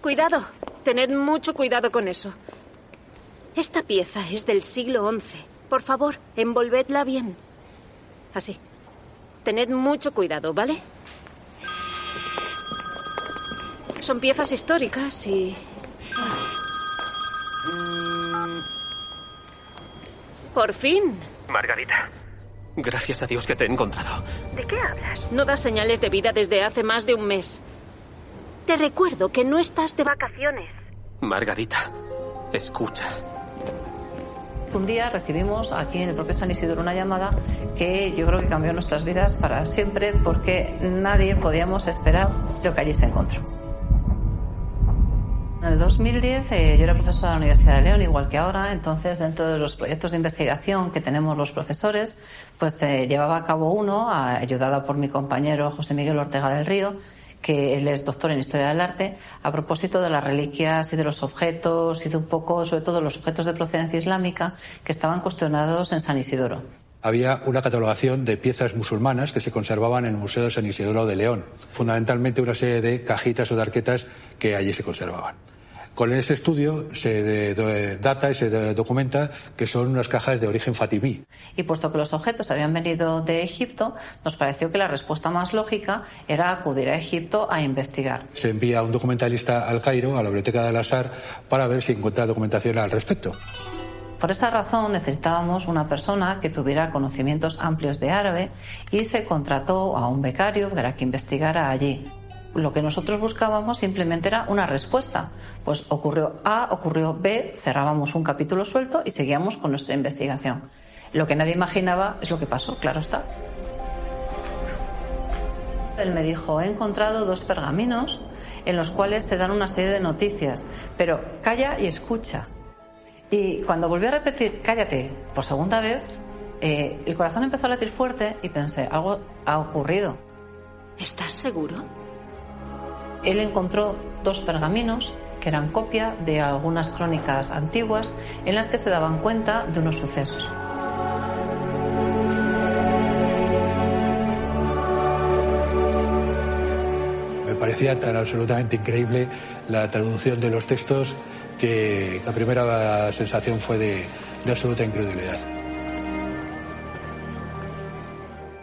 Cuidado, tened mucho cuidado con eso. Esta pieza es del siglo XI. Por favor, envolvedla bien. Así. Tened mucho cuidado, ¿vale? Son piezas históricas y... Por fin. Margarita, gracias a Dios que te he encontrado. ¿De qué hablas? No das señales de vida desde hace más de un mes. Te recuerdo que no estás de vacaciones. Margarita, escucha. Un día recibimos aquí en el propio San Isidro una llamada que yo creo que cambió nuestras vidas para siempre porque nadie podíamos esperar lo que allí se encontró. En el 2010 eh, yo era profesora de la Universidad de León, igual que ahora, entonces dentro de los proyectos de investigación que tenemos los profesores, pues eh, llevaba a cabo uno, ayudada por mi compañero José Miguel Ortega del Río, que él es doctor en Historia del Arte, a propósito de las reliquias y de los objetos y de un poco, sobre todo, los objetos de procedencia islámica que estaban cuestionados en San Isidoro. Había una catalogación de piezas musulmanas que se conservaban en el Museo de San Isidoro de León, fundamentalmente una serie de cajitas o de arquetas que allí se conservaban. Con ese estudio se de- de- data y se de- documenta que son unas cajas de origen fatimí. Y puesto que los objetos habían venido de Egipto, nos pareció que la respuesta más lógica era acudir a Egipto a investigar. Se envía un documentalista al Cairo, a la biblioteca del Azhar, para ver si encuentra documentación al respecto. Por esa razón necesitábamos una persona que tuviera conocimientos amplios de árabe y se contrató a un becario para que investigara allí. Lo que nosotros buscábamos simplemente era una respuesta. Pues ocurrió A, ocurrió B, cerrábamos un capítulo suelto y seguíamos con nuestra investigación. Lo que nadie imaginaba es lo que pasó, claro está. Él me dijo, he encontrado dos pergaminos en los cuales se dan una serie de noticias, pero calla y escucha. Y cuando volví a repetir, cállate, por segunda vez, eh, el corazón empezó a latir fuerte y pensé, algo ha ocurrido. ¿Estás seguro? Él encontró dos pergaminos que eran copia de algunas crónicas antiguas en las que se daban cuenta de unos sucesos. Me parecía tan absolutamente increíble la traducción de los textos que la primera sensación fue de, absoluta incredulidad.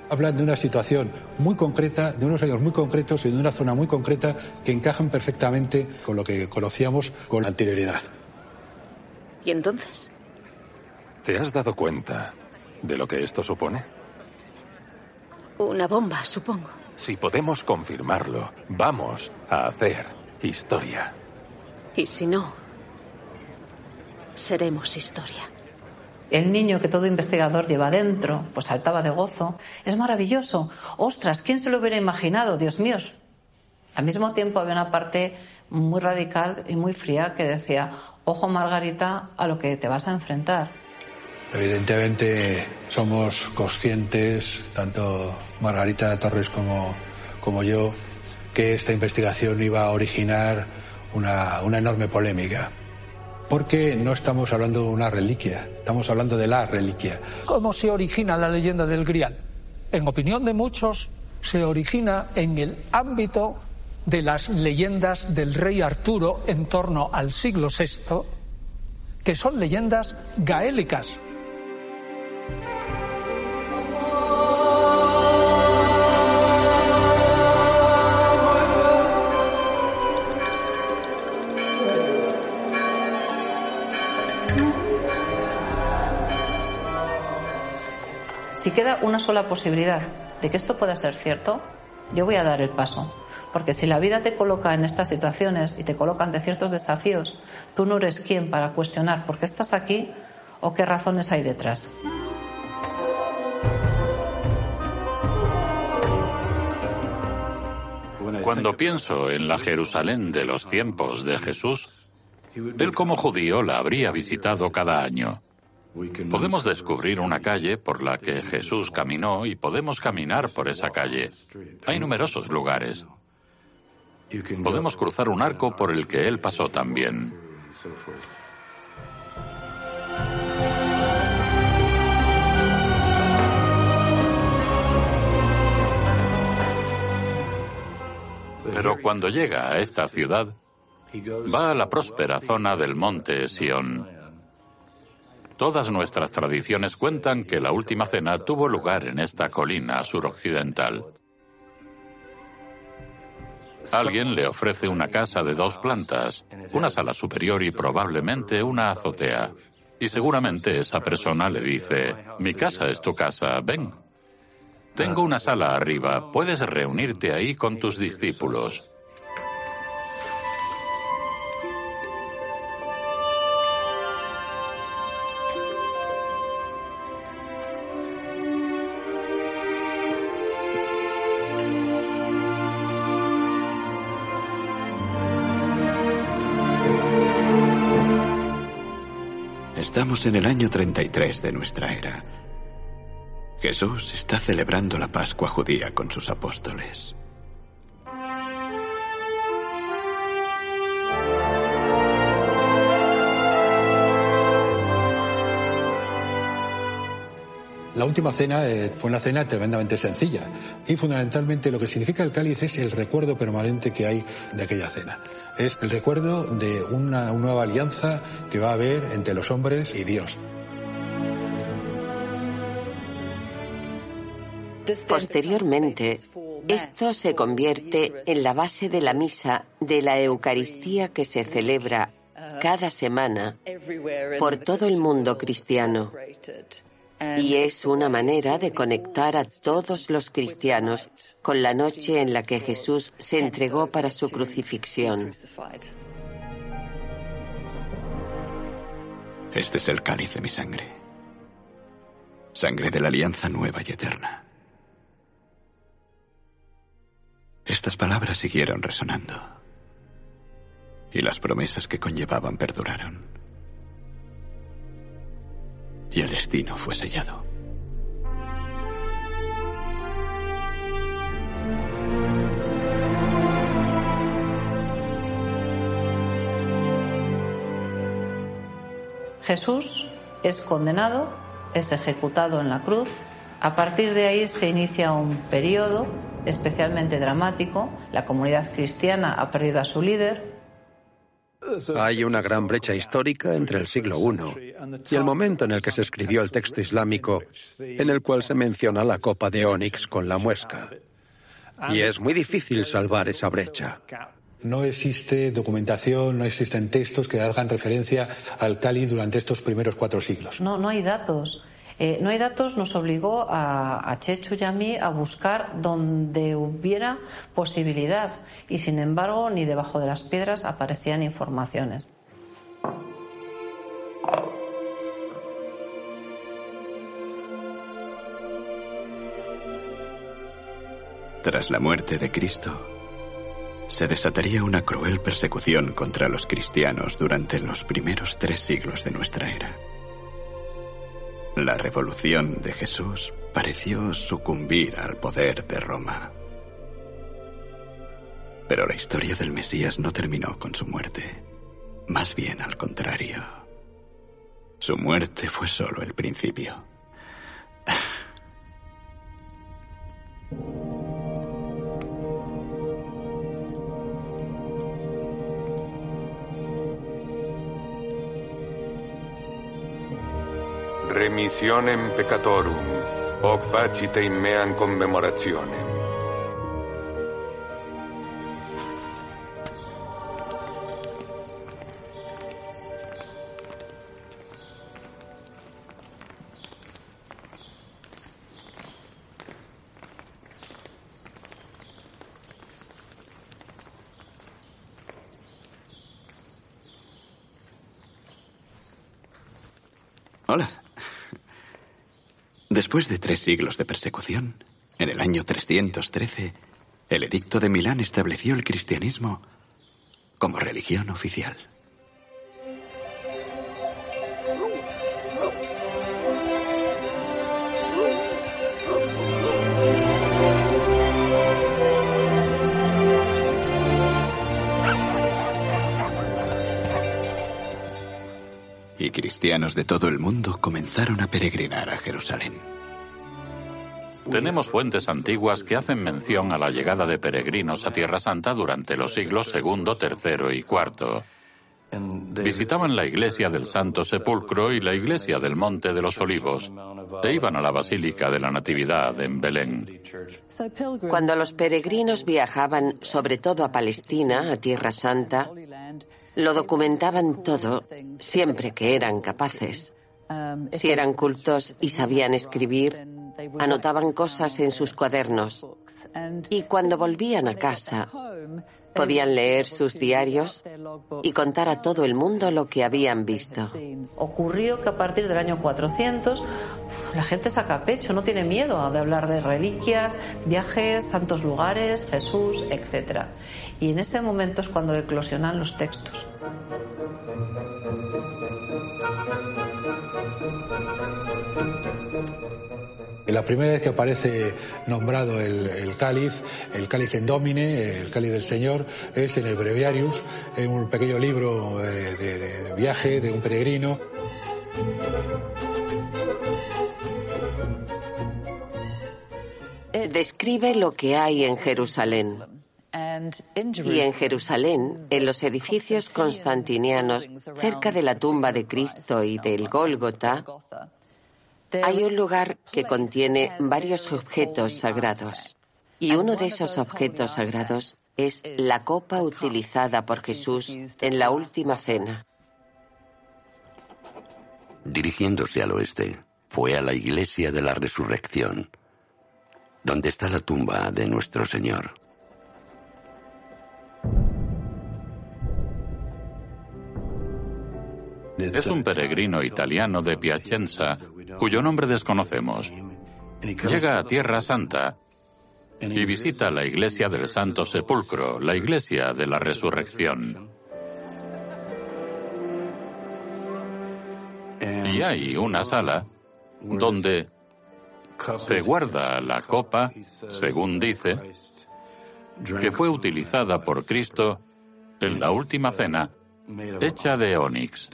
Hablan de una situación muy concreta, de unos años muy concretos y de una zona muy concreta que encajan perfectamente con lo que conocíamos con anterioridad. ¿Y entonces? ¿Te has dado cuenta de lo que esto supone? Una bomba, supongo. Si podemos confirmarlo, vamos a hacer historia. Y si no, seremos historia. El niño que todo investigador lleva dentro, pues saltaba de gozo. Es maravilloso. Ostras, ¿quién se lo hubiera imaginado? Dios mío. Al mismo tiempo había una parte muy radical y muy fría que decía, ojo Margarita, a lo que te vas a enfrentar. Evidentemente somos conscientes, tanto Margarita Torres como, como yo, que esta investigación iba a originar una, una enorme polémica. Porque no estamos hablando de una reliquia, estamos hablando de la reliquia. ¿Cómo se origina la leyenda del Grial? En opinión de muchos, se origina en el ámbito de las leyendas del rey Arturo en torno al siglo VI, que son leyendas gaélicas. Si queda una sola posibilidad de que esto pueda ser cierto, yo voy a dar el paso. Porque si la vida te coloca en estas situaciones y te coloca ante ciertos desafíos, tú no eres quien para cuestionar por qué estás aquí o qué razones hay detrás. Cuando pienso en la Jerusalén de los tiempos de Jesús, él como judío la habría visitado cada año. Podemos descubrir una calle por la que Jesús caminó y podemos caminar por esa calle. Hay numerosos lugares. Podemos cruzar un arco por el que Él pasó también. Pero cuando llega a esta ciudad, va a la próspera zona del monte Sión. Todas nuestras tradiciones cuentan que la última cena tuvo lugar en esta colina suroccidental. Alguien le ofrece una casa de dos plantas, una sala superior y probablemente una azotea. Y seguramente esa persona le dice, mi casa es tu casa, ven. Tengo una sala arriba, puedes reunirte ahí con tus discípulos. En el año 33 de nuestra era. Jesús está celebrando la Pascua judía con sus apóstoles. La última cena eh, fue una cena tremendamente sencilla y fundamentalmente lo que significa el cáliz es el recuerdo permanente que hay de aquella cena. Es el recuerdo de una, una nueva alianza que va a haber entre los hombres y Dios. Posteriormente, esto se convierte en la base de la misa de la Eucaristía que se celebra cada semana por todo el mundo cristiano. Y es una manera de conectar a todos los cristianos con la noche en la que Jesús se entregó para su crucifixión. Este es el cáliz de mi sangre. Sangre de la alianza nueva y eterna. Estas palabras siguieron resonando. Y las promesas que conllevaban perduraron. Y el destino fue sellado. Jesús es condenado, es ejecutado en la cruz. A partir de ahí se inicia un periodo especialmente dramático. La comunidad cristiana ha perdido a su líder. Hay una gran brecha histórica entre el siglo I y el momento en el que se escribió el texto islámico, en el cual se menciona la copa de Onix con la muesca. Y es muy difícil salvar esa brecha. No existe documentación, no existen textos que hagan referencia al Cali durante estos primeros cuatro siglos. No, no hay datos. Eh, no hay datos nos obligó a, a, Chechu y a mí a buscar donde hubiera posibilidad y sin embargo ni debajo de las piedras aparecían informaciones. Tras la muerte de Cristo, se desataría una cruel persecución contra los cristianos durante los primeros tres siglos de nuestra era. La revolución de Jesús pareció sucumbir al poder de Roma. Pero la historia del Mesías no terminó con su muerte. Más bien al contrario. Su muerte fue solo el principio. Remissionem peccatorum, hoc facite in meam commemorationem. Hola. Después de tres siglos de persecución, en el año 313, el edicto de Milán estableció el cristianismo como religión oficial. Cristianos de todo el mundo comenzaron a peregrinar a Jerusalén. Tenemos fuentes antiguas que hacen mención a la llegada de peregrinos a Tierra Santa durante los siglos II, III y IV. Visitaban la iglesia del Santo Sepulcro y la iglesia del Monte de los Olivos e iban a la Basílica de la Natividad en Belén. Cuando los peregrinos viajaban sobre todo a Palestina, a Tierra Santa, lo documentaban todo siempre que eran capaces. Si eran cultos y sabían escribir, anotaban cosas en sus cuadernos. Y cuando volvían a casa, podían leer sus diarios y contar a todo el mundo lo que habían visto. Ocurrió que a partir del año 400 la gente saca pecho, no tiene miedo de hablar de reliquias, viajes, santos lugares, Jesús, etc. Y en ese momento es cuando eclosionan los textos. La primera vez que aparece nombrado el, cáliz, el cáliz en domine, el cáliz del Señor, es en el Breviarius, en un pequeño libro eh, de, viaje de un peregrino. Describe lo que hay en Jerusalén. Y en Jerusalén, en los edificios constantinianos, cerca de la tumba de Cristo y del Gólgota, hay un lugar que contiene varios objetos sagrados. Y uno de esos objetos sagrados es la copa utilizada por Jesús en la última cena. Dirigiéndose al oeste, fue a la iglesia de la resurrección, donde está la tumba de nuestro Señor. Es un peregrino italiano de Piacenza cuyo nombre desconocemos. Llega a Tierra Santa y visita la iglesia del Santo Sepulcro, la iglesia de la Resurrección. Y hay una sala donde se guarda la copa, según dice, que fue utilizada por Cristo en la última cena, hecha de onix.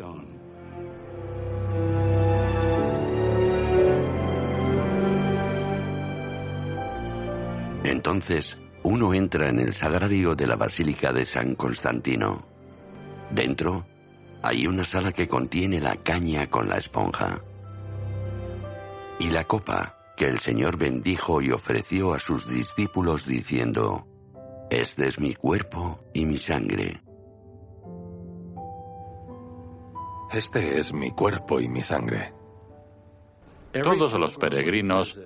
Entonces, uno entra en el sagrario de la Basílica de San Constantino. Dentro, hay una sala que contiene la caña con la esponja. Y la copa que el Señor bendijo y ofreció a sus discípulos diciendo, Este es mi cuerpo y mi sangre. Este es mi cuerpo y mi sangre. Todos los peregrinos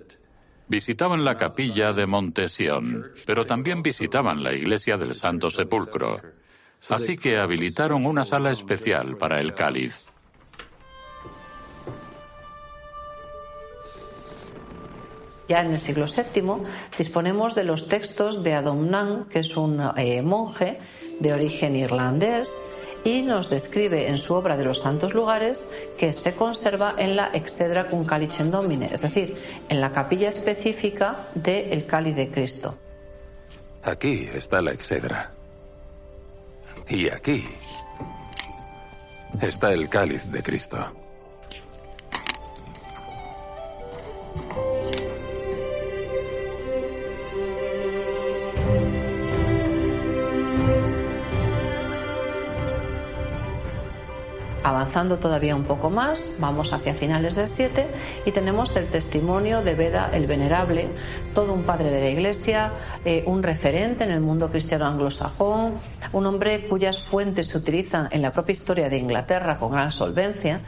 Visitaban la capilla de Montesión, pero también visitaban la iglesia del Santo Sepulcro. Así que habilitaron una sala especial para el cáliz. Ya en el siglo VII disponemos de los textos de Adomnan, que es un eh, monje de origen irlandés, y nos describe en su obra de los santos lugares que se conserva en la excedra cum calicem domine, es decir, en la capilla específica del cáliz de Cristo. Aquí está la excedra. Y aquí está el cáliz de Cristo. Avanzando todavía un poco más, vamos hacia finales del 7 y tenemos el testimonio de Beda el Venerable, todo un padre de la Iglesia, eh, un referente en el mundo cristiano anglosajón, un hombre cuyas fuentes se utilizan en la propia historia de Inglaterra con gran solvencia.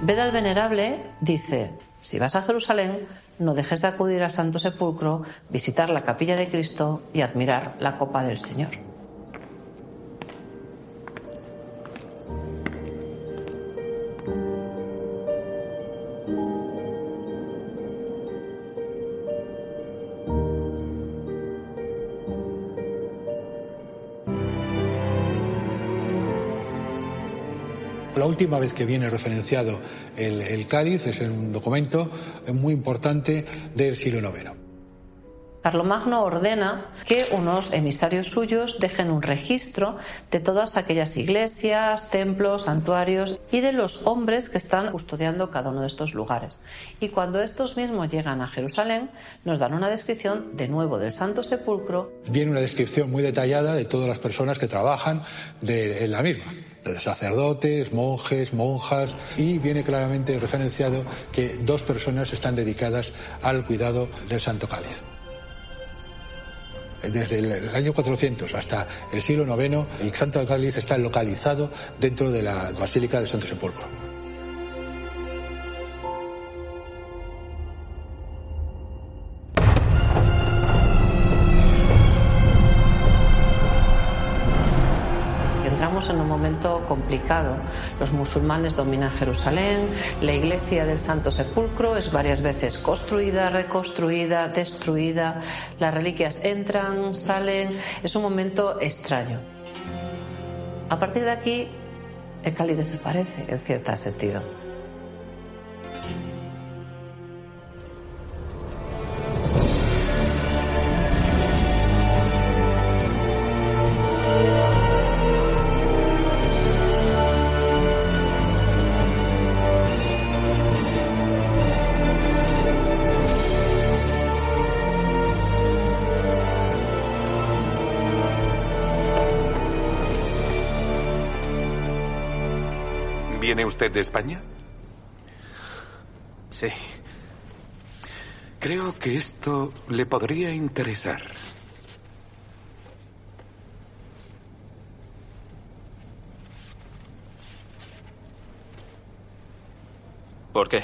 Beda el Venerable dice, si vas a Jerusalén, no dejes de acudir al Santo Sepulcro, visitar la capilla de Cristo y admirar la copa del Señor. Última vez que viene referenciado el, el cáliz es en un documento muy importante del siglo IX. Carlomagno ordena que unos emisarios suyos dejen un registro de todas aquellas iglesias, templos, santuarios y de los hombres que están custodiando cada uno de estos lugares. Y cuando estos mismos llegan a Jerusalén, nos dan una descripción de nuevo del Santo Sepulcro. Viene una descripción muy detallada de todas las personas que trabajan de, en la misma sacerdotes, monjes, monjas, y viene claramente referenciado que dos personas están dedicadas al cuidado del Santo Cáliz desde el año 400 hasta el siglo IX, el Santo Cáliz está localizado dentro de la Basílica del Santo Sepulcro. Los musulmanes dominan Jerusalén, la iglesia del Santo Sepulcro es varias veces construida, reconstruida, destruida, las reliquias entran, salen, es un momento extraño. A partir de aquí, el Cali desaparece en cierto sentido. Usted de España? Sí. Creo que esto le podría interesar. ¿Por qué?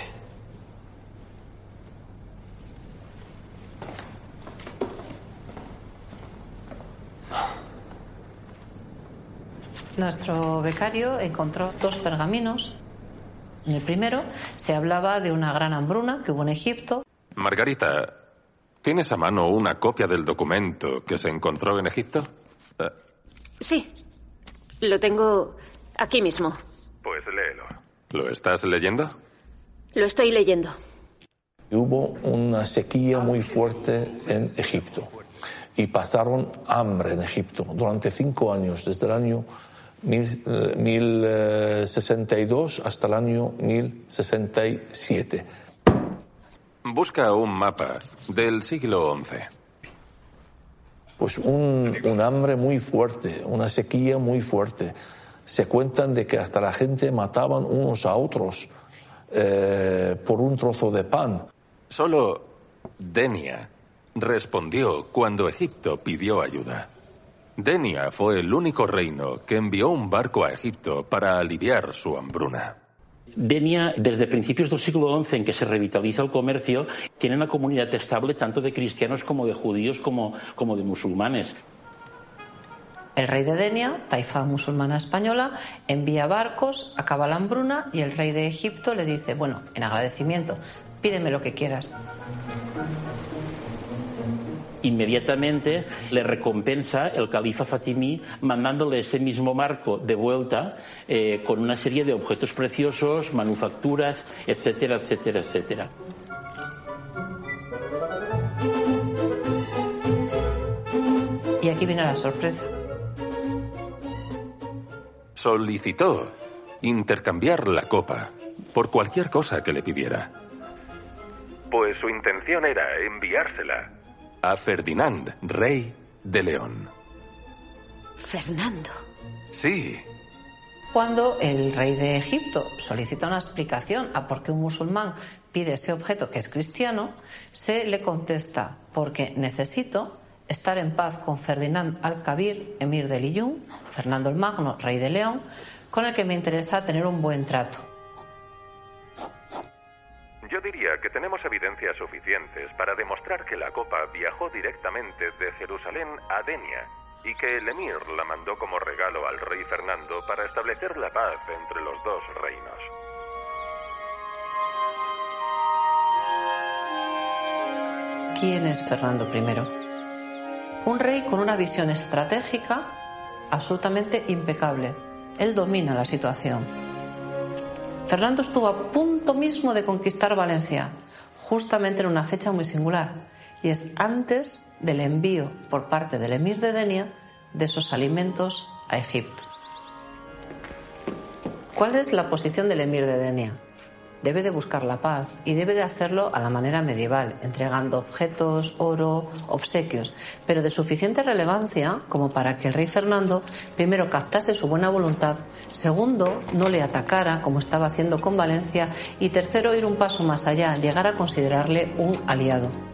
Nuestro becario encontró dos pergaminos. En el primero se hablaba de una gran hambruna que hubo en Egipto. Margarita, ¿tienes a mano una copia del documento que se encontró en Egipto? Eh, Sí. Lo tengo aquí mismo. Pues léelo. ¿Lo estás leyendo? Lo estoy leyendo. Hubo una sequía muy fuerte en Egipto y pasaron hambre en Egipto durante cinco años, desde el año 1062 hasta el año 1067. Busca un mapa del siglo XI. Pues un, un hambre muy fuerte, una sequía muy fuerte. Se cuentan de que hasta la gente mataban unos a otros eh, por un trozo de pan. Solo Denia respondió cuando Egipto pidió ayuda. Denia fue el único reino que envió un barco a Egipto para aliviar su hambruna. Denia, desde principios del siglo XI, en que se revitaliza el comercio, tiene una comunidad estable tanto de cristianos como de judíos como, como de musulmanes. El rey de Denia, taifa musulmana española, envía barcos, acaba la hambruna y el rey de Egipto le dice, bueno, en agradecimiento, pídeme lo que quieras. Inmediatamente le recompensa el califa Fatimí mandándole ese mismo marco de vuelta eh, con una serie de objetos preciosos, manufacturas, etcétera, etcétera, etcétera. Y aquí viene la sorpresa. Solicitó intercambiar la copa por cualquier cosa que le pidiera. Pues su intención era enviársela a Ferdinand, rey de León. Fernando. Sí, Cuando el rey de Egipto solicita una explicación a por qué un musulmán pide ese objeto que es cristiano, se le contesta porque necesito estar en paz con Ferdinand al-Kabir, emir de Liyún, Fernando el Magno, rey de León, con el que me interesa tener un buen trato. Yo diría que tenemos evidencias suficientes para demostrar que la copa viajó directamente de Jerusalén a Denia y que el emir la mandó como regalo al rey Fernando para establecer la paz entre los dos reinos. ¿Quién es Fernando I? Un rey con una visión estratégica absolutamente impecable. Él domina la situación. Fernando estuvo a punto mismo de conquistar Valencia, justamente en una fecha muy singular, y es antes del envío por parte del emir de Denia de esos alimentos a Egipto. ¿Cuál es la posición del emir de Denia? Debe de buscar la paz y debe de hacerlo a la manera medieval, entregando objetos, oro, obsequios, pero de suficiente relevancia como para que el rey Fernando primero captase su buena voluntad, segundo no le atacara como estaba haciendo con Valencia y tercero ir un paso más allá, llegar a considerarle un aliado.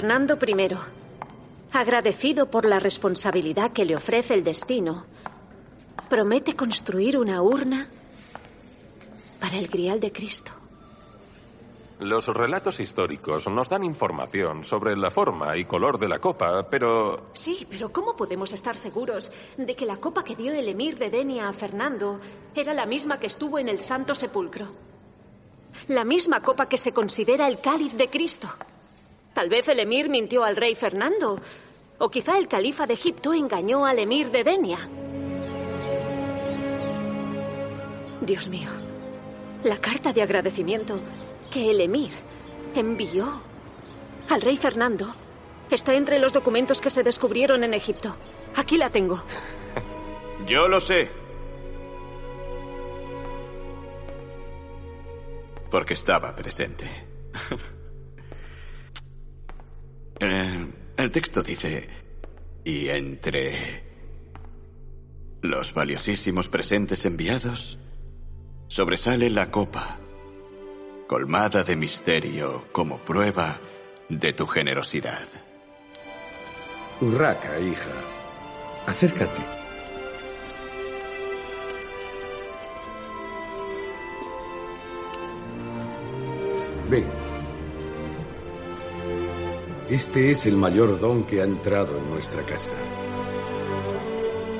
Fernando I, agradecido por la responsabilidad que le ofrece el destino, promete construir una urna para el grial de Cristo. Los relatos históricos nos dan información sobre la forma y color de la copa, pero... Sí, pero ¿cómo podemos estar seguros de que la copa que dio el emir de Denia a Fernando era la misma que estuvo en el Santo Sepulcro? La misma copa que se considera el cáliz de Cristo. Tal vez el emir mintió al rey Fernando. O quizá el califa de Egipto engañó al emir de Denia. Dios mío, la carta de agradecimiento que el emir envió al rey Fernando está entre los documentos que se descubrieron en Egipto. Aquí la tengo. Yo lo sé. Porque estaba presente. Eh, el texto dice, y entre los valiosísimos presentes enviados, sobresale la copa, colmada de misterio como prueba de tu generosidad. Urraca, hija, acércate. Ven. Este es el mayor don que ha entrado en nuestra casa.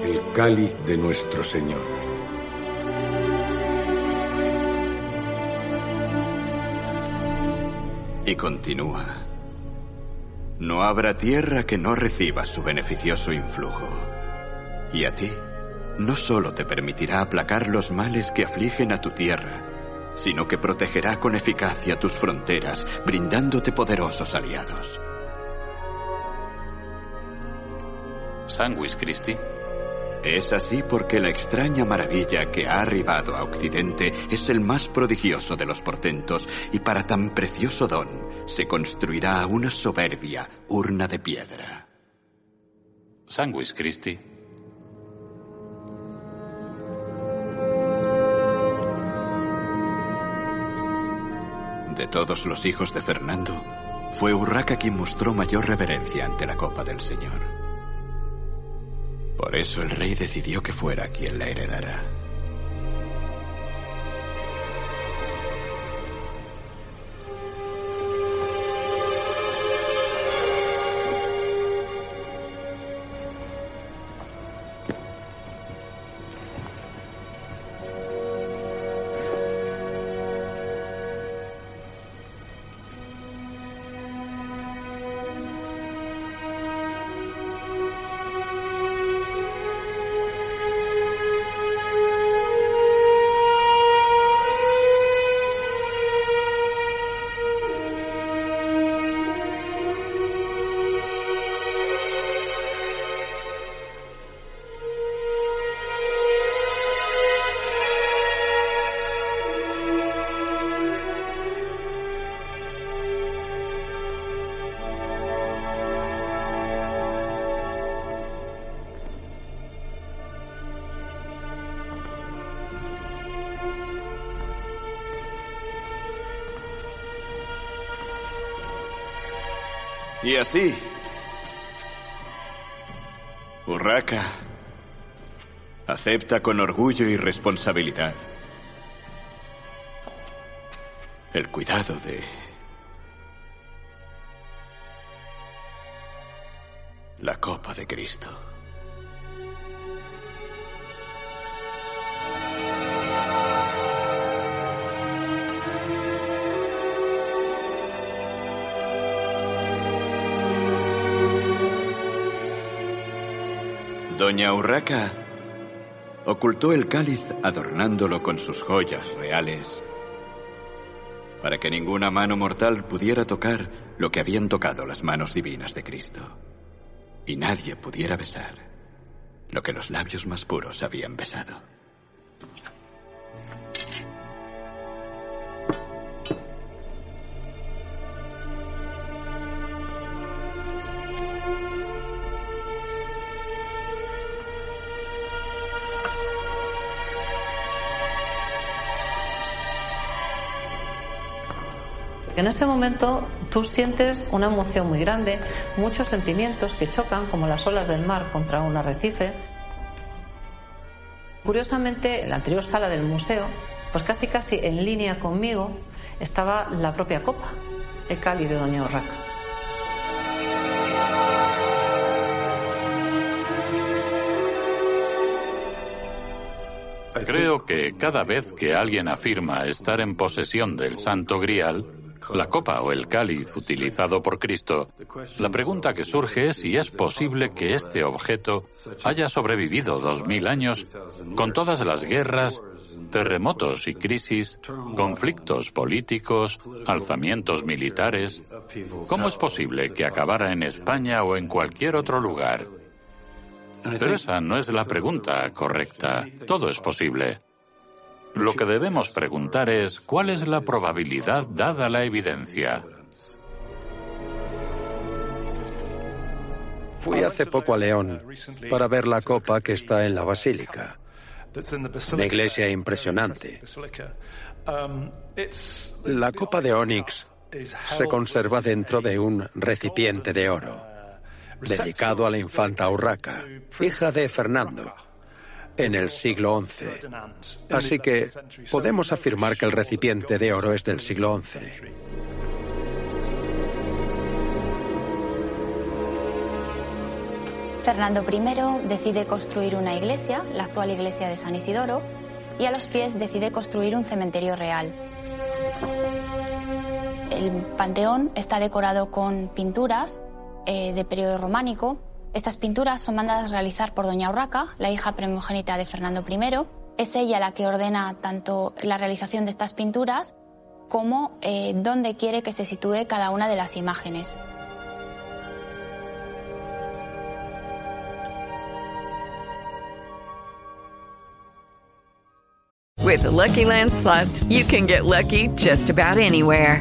El cáliz de nuestro Señor. Y continúa. No habrá tierra que no reciba su beneficioso influjo. Y a ti, no solo te permitirá aplacar los males que afligen a tu tierra, sino que protegerá con eficacia tus fronteras, brindándote poderosos aliados. Sanguis Christi. Es así porque la extraña maravilla que ha arribado a Occidente es el más prodigioso de los portentos y para tan precioso don se construirá una soberbia urna de piedra. Sanguis Christi. De todos los hijos de Fernando, fue Urraca quien mostró mayor reverencia ante la copa del Señor. Por eso el rey decidió que fuera quien la heredara. Y así, Urraca acepta con orgullo y responsabilidad el cuidado de Urraca ocultó el cáliz adornándolo con sus joyas reales para que ninguna mano mortal pudiera tocar lo que habían tocado las manos divinas de Cristo y nadie pudiera besar lo que los labios más puros habían besado. En ese momento tú sientes una emoción muy grande, muchos sentimientos que chocan como las olas del mar contra un arrecife. Curiosamente, en la anterior sala del museo, pues casi casi en línea conmigo, estaba la propia copa, el cáliz de Doña Urraca. Creo que cada vez que alguien afirma estar en posesión del Santo Grial, la copa o el cáliz utilizado por Cristo, la pregunta que surge es si es posible que este objeto haya sobrevivido dos mil años con todas las guerras, terremotos y crisis, conflictos políticos, alzamientos militares. ¿Cómo es posible que acabara en España o en cualquier otro lugar? Pero esa no es la pregunta correcta. Todo es posible. Lo que debemos preguntar es cuál es la probabilidad dada la evidencia. Fui hace poco a León para ver la copa que está en la basílica. Una iglesia impresionante. La copa de Onix se conserva dentro de un recipiente de oro, dedicado a la infanta Urraca, hija de Fernando, en el siglo XI. Así que podemos afirmar que el recipiente de oro es del siglo XI. Fernando I decide construir una iglesia, la actual iglesia de San Isidoro, y a los pies decide construir un cementerio real. El panteón está decorado con pinturas eh, de periodo románico. Estas pinturas son mandadas a realizar por Doña Urraca, la hija primogénita de Fernando I. Es ella la que ordena tanto la realización de estas pinturas como eh, dónde quiere que se sitúe cada una de las imágenes. With Lucky Land slots, you can get lucky just about anywhere.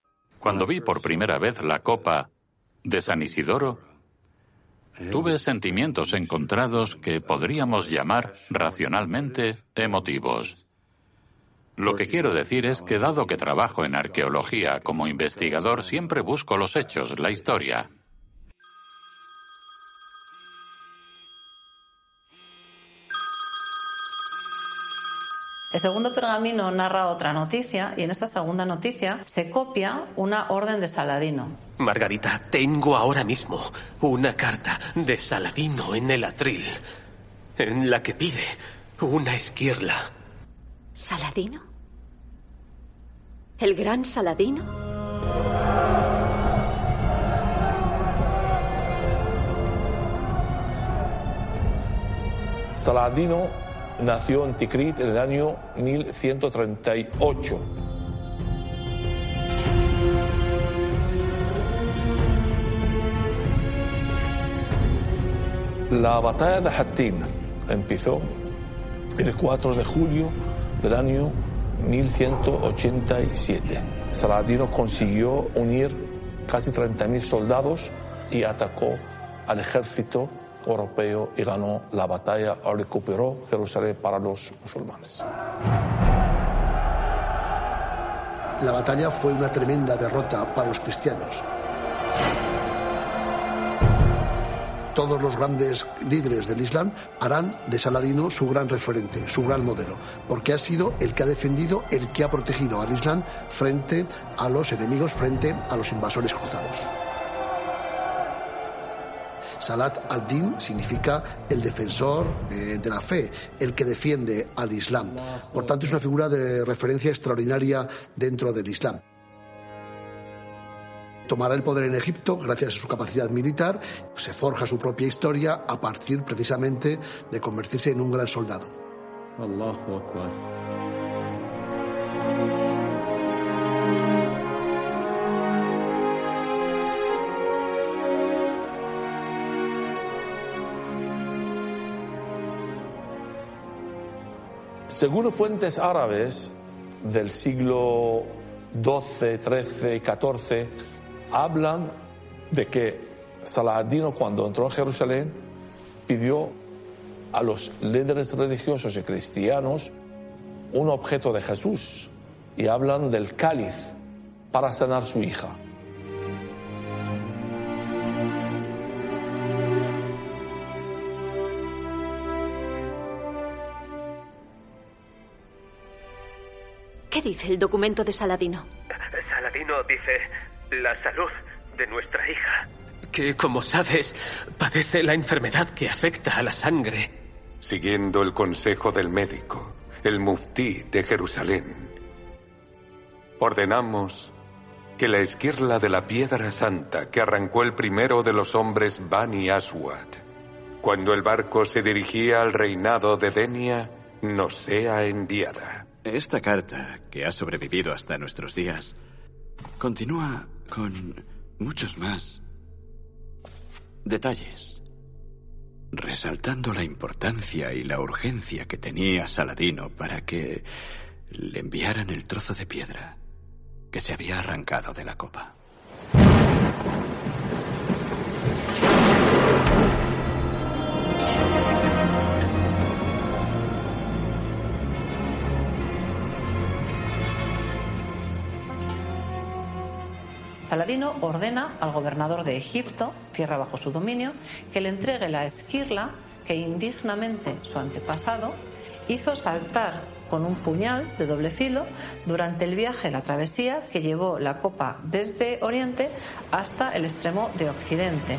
Cuando vi por primera vez la copa de San Isidoro, tuve sentimientos encontrados que podríamos llamar racionalmente emotivos. Lo que quiero decir es que dado que trabajo en arqueología como investigador, siempre busco los hechos, la historia. El segundo pergamino narra otra noticia y en esta segunda noticia se copia una orden de Saladino. Margarita, tengo ahora mismo una carta de Saladino en el atril, en la que pide una esquirla. ¿Saladino? ¿El gran Saladino? Saladino nació en Tikrit en el año 1138. La batalla de Hattin empezó el 4 de julio del año 1187. Saladino consiguió unir casi 30.000 soldados y atacó al ejército europeo y ganó la batalla, recuperó Jerusalén para los musulmanes. La batalla fue una tremenda derrota para los cristianos. Todos los grandes líderes del Islam harán de Saladino su gran referente, su gran modelo, porque ha sido el que ha defendido, el que ha protegido al Islam frente a los enemigos, frente a los invasores cruzados. Salat al-Din significa el defensor eh, de la fe, el que defiende al Islam. Por tanto, es una figura de referencia extraordinaria dentro del Islam tomará el poder en Egipto gracias a su capacidad militar, se forja su propia historia a partir precisamente de convertirse en un gran soldado. Según fuentes árabes del siglo XII, XIII y XIV, hablan de que Saladino cuando entró a Jerusalén pidió a los líderes religiosos y cristianos un objeto de Jesús y hablan del cáliz para sanar su hija. ¿Qué dice el documento de Saladino? Saladino dice la salud de nuestra hija, que como sabes, padece la enfermedad que afecta a la sangre. Siguiendo el consejo del médico, el muftí de Jerusalén, ordenamos que la esquirla de la piedra santa que arrancó el primero de los hombres Bani Aswad, cuando el barco se dirigía al reinado de Denia, nos sea enviada. Esta carta, que ha sobrevivido hasta nuestros días, continúa con muchos más detalles, resaltando la importancia y la urgencia que tenía Saladino para que le enviaran el trozo de piedra que se había arrancado de la copa. Saladino ordena al gobernador de Egipto, tierra bajo su dominio, que le entregue la esquirla que indignamente su antepasado hizo saltar con un puñal de doble filo durante el viaje, la travesía que llevó la copa desde Oriente hasta el extremo de Occidente.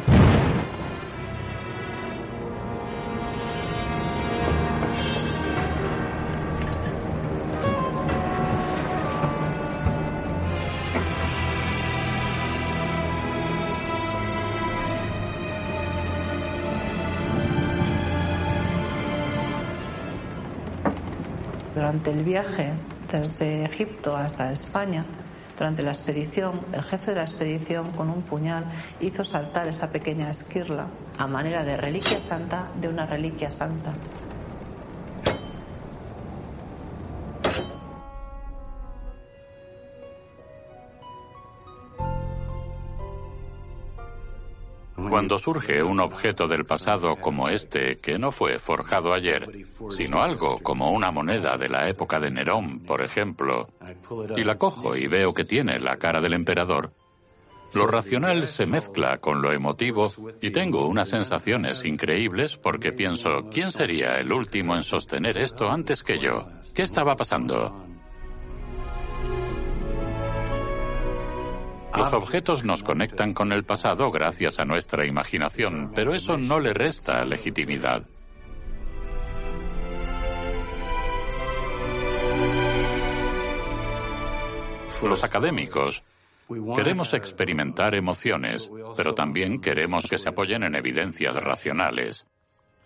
Durante el viaje desde Egipto hasta España, durante la expedición, el jefe de la expedición con un puñal hizo saltar esa pequeña esquirla a manera de reliquia santa de una reliquia santa. Cuando surge un objeto del pasado como este, que no fue forjado ayer, sino algo como una moneda de la época de Nerón, por ejemplo, y la cojo y veo que tiene la cara del emperador, lo racional se mezcla con lo emotivo y tengo unas sensaciones increíbles porque pienso, ¿quién sería el último en sostener esto antes que yo? ¿Qué estaba pasando? Los objetos nos conectan con el pasado gracias a nuestra imaginación, pero eso no le resta legitimidad. Los académicos queremos experimentar emociones, pero también queremos que se apoyen en evidencias racionales.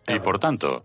Y por tanto,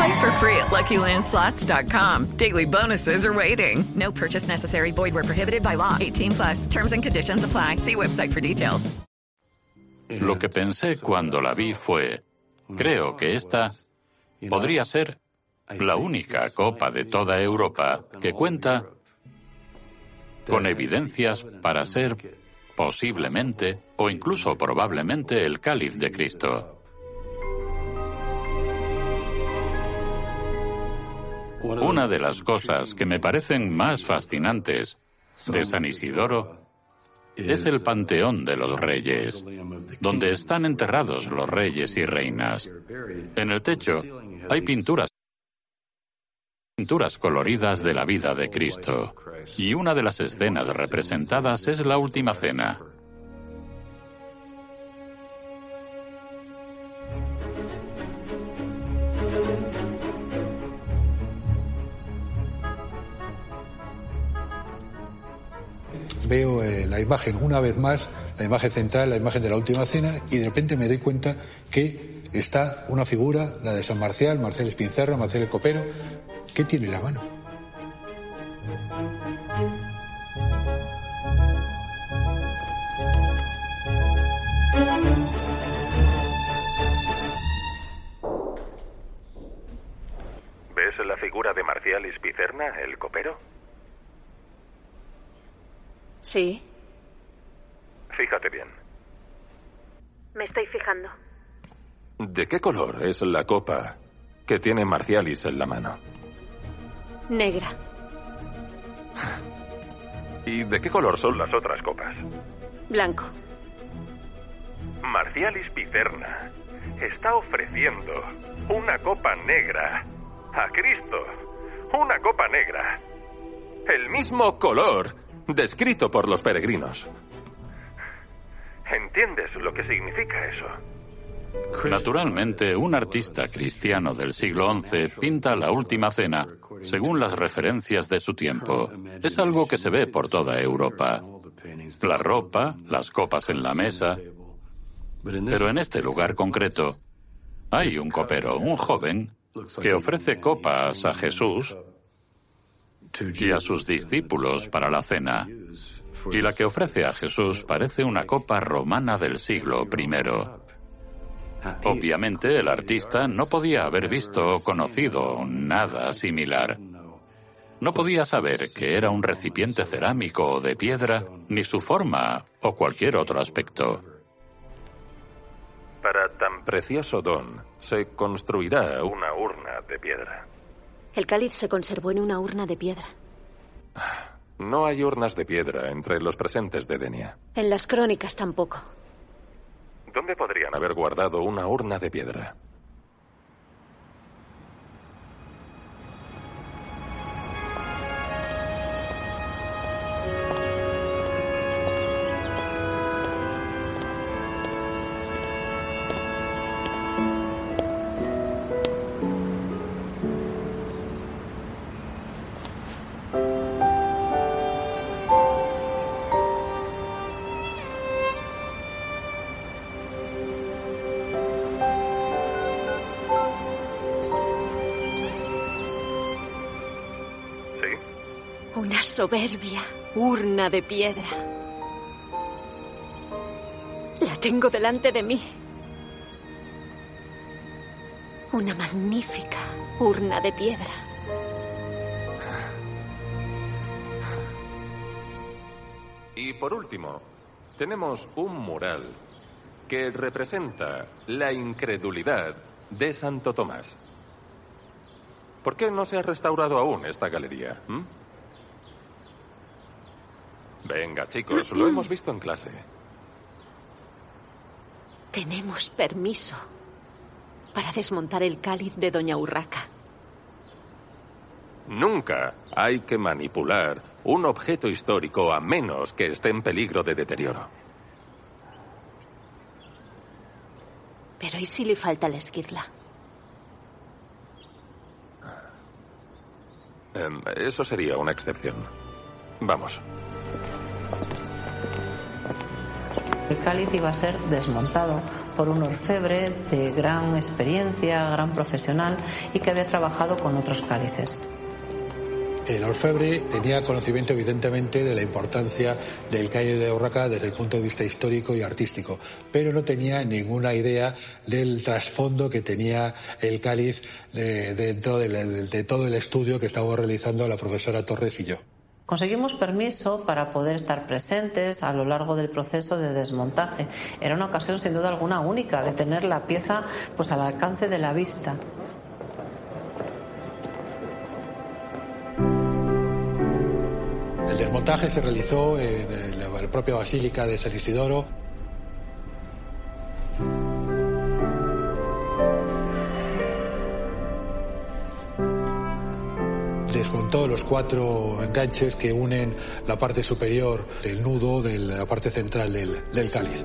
Play for free at LuckyLandSlots.com. Daily bonuses are waiting. No purchase necessary. Void were prohibited by law. 18 plus. Terms and conditions apply. See website for details. Lo que pensé cuando la vi fue, creo que esta podría ser la única copa de toda Europa que cuenta con evidencias para ser posiblemente o incluso probablemente el cáliz de Cristo. Una de las cosas que me parecen más fascinantes de San Isidoro es el Panteón de los Reyes, donde están enterrados los reyes y reinas. En el techo hay pinturas pinturas coloridas de la vida de Cristo, y una de las escenas representadas es la Última Cena. Veo eh, la imagen una vez más, la imagen central, la imagen de la última cena, y de repente me doy cuenta que está una figura, la de San Marcial, Marcial Espincerra, Marcial Copero. ¿Qué tiene en la mano? ¿Ves la figura de Marcial Ispicerna, el copero? Sí, Fíjate bien. me estoy fijando. ¿De qué color es la copa que tiene Marcialis en la mano? Negra. ¿Y de qué color son las otras copas? Blanco. Marcialis Picerna está ofreciendo una copa negra a Cristo. Una copa negra. El mismo color descrito por los peregrinos. ¿Entiendes lo que significa eso? Naturalmente, un artista cristiano del siglo XI pinta la Última Cena según las referencias de su tiempo. Es algo que se ve por toda Europa. La ropa, las copas en la mesa. Pero en este lugar concreto hay un copero, un joven, que ofrece copas a Jesús y a sus discípulos para la cena. Y la que ofrece a Jesús parece una copa romana del siglo I. Obviamente el artista no podía haber visto o conocido nada similar. No podía saber que era un recipiente cerámico o de piedra, ni su forma o cualquier otro aspecto. Para tan precioso don se construirá una urna de piedra. El cáliz se conservó en una urna de piedra. No hay urnas de piedra entre los presentes de Denia. En las crónicas tampoco. ¿Dónde podrían haber guardado una urna de piedra? Soberbia urna de piedra. La tengo delante de mí. Una magnífica urna de piedra. Y por último, tenemos un mural que representa la incredulidad de Santo Tomás. ¿Por qué no se ha restaurado aún esta galería? mm? Venga, chicos, lo hemos visto en clase. Tenemos permiso para desmontar el cáliz de Doña Urraca. Nunca hay que manipular un objeto histórico a menos que esté en peligro de deterioro. Pero ¿y si le falta la esquirla? Em, eso sería una excepción. Vamos. Cáliz iba a ser desmontado por un orfebre de gran experiencia, gran profesional y que había trabajado con otros cálices. El orfebre tenía conocimiento evidentemente de la importancia del Calle de Urraca desde el punto de vista histórico y artístico, pero no tenía ninguna idea del trasfondo que tenía el cáliz dentro de, todo el estudio que estábamos realizando la profesora Torres y yo. Conseguimos permiso para poder estar presentes a lo largo del proceso de desmontaje. Era una ocasión sin duda alguna única de tener la pieza pues al alcance de la vista. El desmontaje se realizó en la propia Basílica de San Isidoro. Desmontó los cuatro enganches que unen la parte superior del nudo de la parte central del, del cáliz.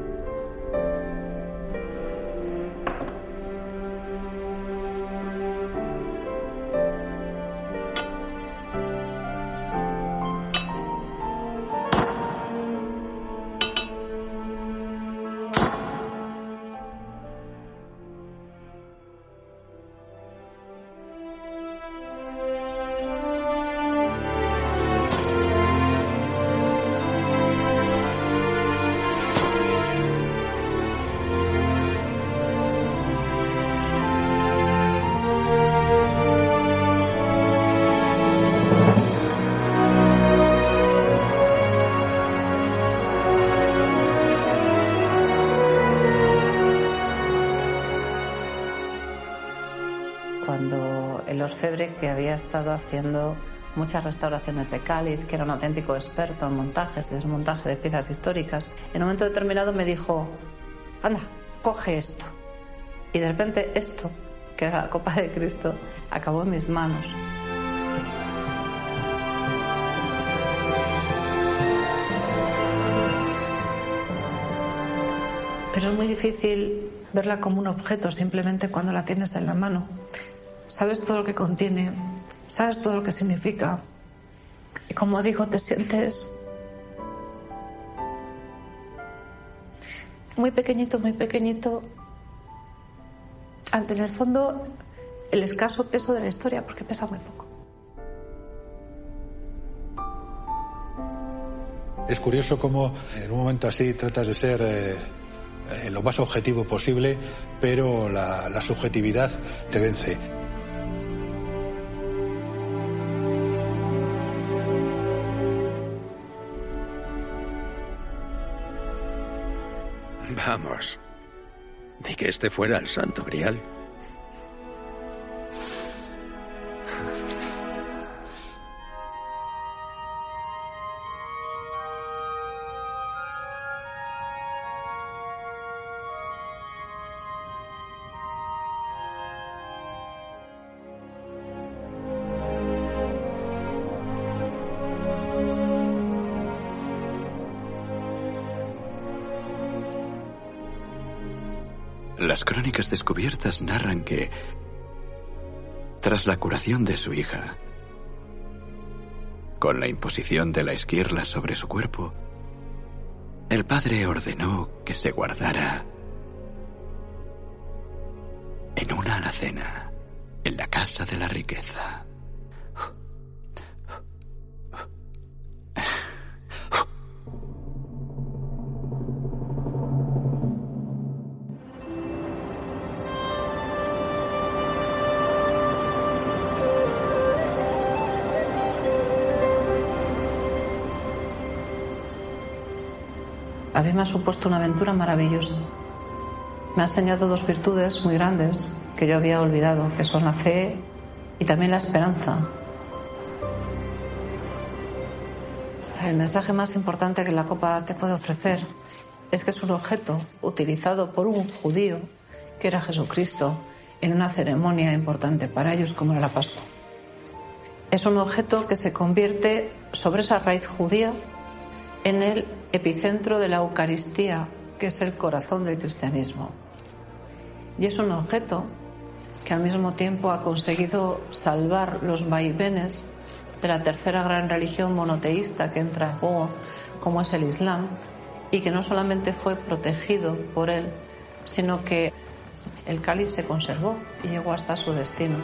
Que había estado haciendo muchas restauraciones de cáliz, que era un auténtico experto en montajes, desmontaje de piezas históricas, en un momento determinado me dijo, anda, coge esto. Y de repente esto, que era la copa de Cristo, acabó en mis manos. Pero es muy difícil verla como un objeto simplemente cuando la tienes en la mano sabes todo lo que contiene, sabes todo lo que significa. Y como digo, te sientes muy pequeñito, muy pequeñito, ante en el fondo el escaso peso de la historia, porque pesa muy poco. Es curioso cómo en un momento así tratas de ser eh, eh, lo más objetivo posible, pero la subjetividad te vence. Vamos. De que este fuera el santo grial. De su hija, con la imposición de la esquirla sobre su cuerpo, el padre ordenó que se guardara en una alacena en la casa de la riqueza. A mí me ha supuesto una aventura maravillosa. Me ha enseñado dos virtudes muy grandes que yo había olvidado, que son la fe y también la esperanza. El mensaje más importante que la copa te puede ofrecer es que es un objeto utilizado por un judío, que era Jesucristo, en una ceremonia importante para ellos como era la Pascua. Es un objeto que se convierte sobre esa raíz judía en el epicentro de la Eucaristía, que es el corazón del cristianismo. Y es un objeto que al mismo tiempo ha conseguido salvar los vaivenes de la tercera gran religión monoteísta que entra en juego, como es el Islam, y que no solamente fue protegido por él, sino que el cáliz se conservó y llegó hasta su destino.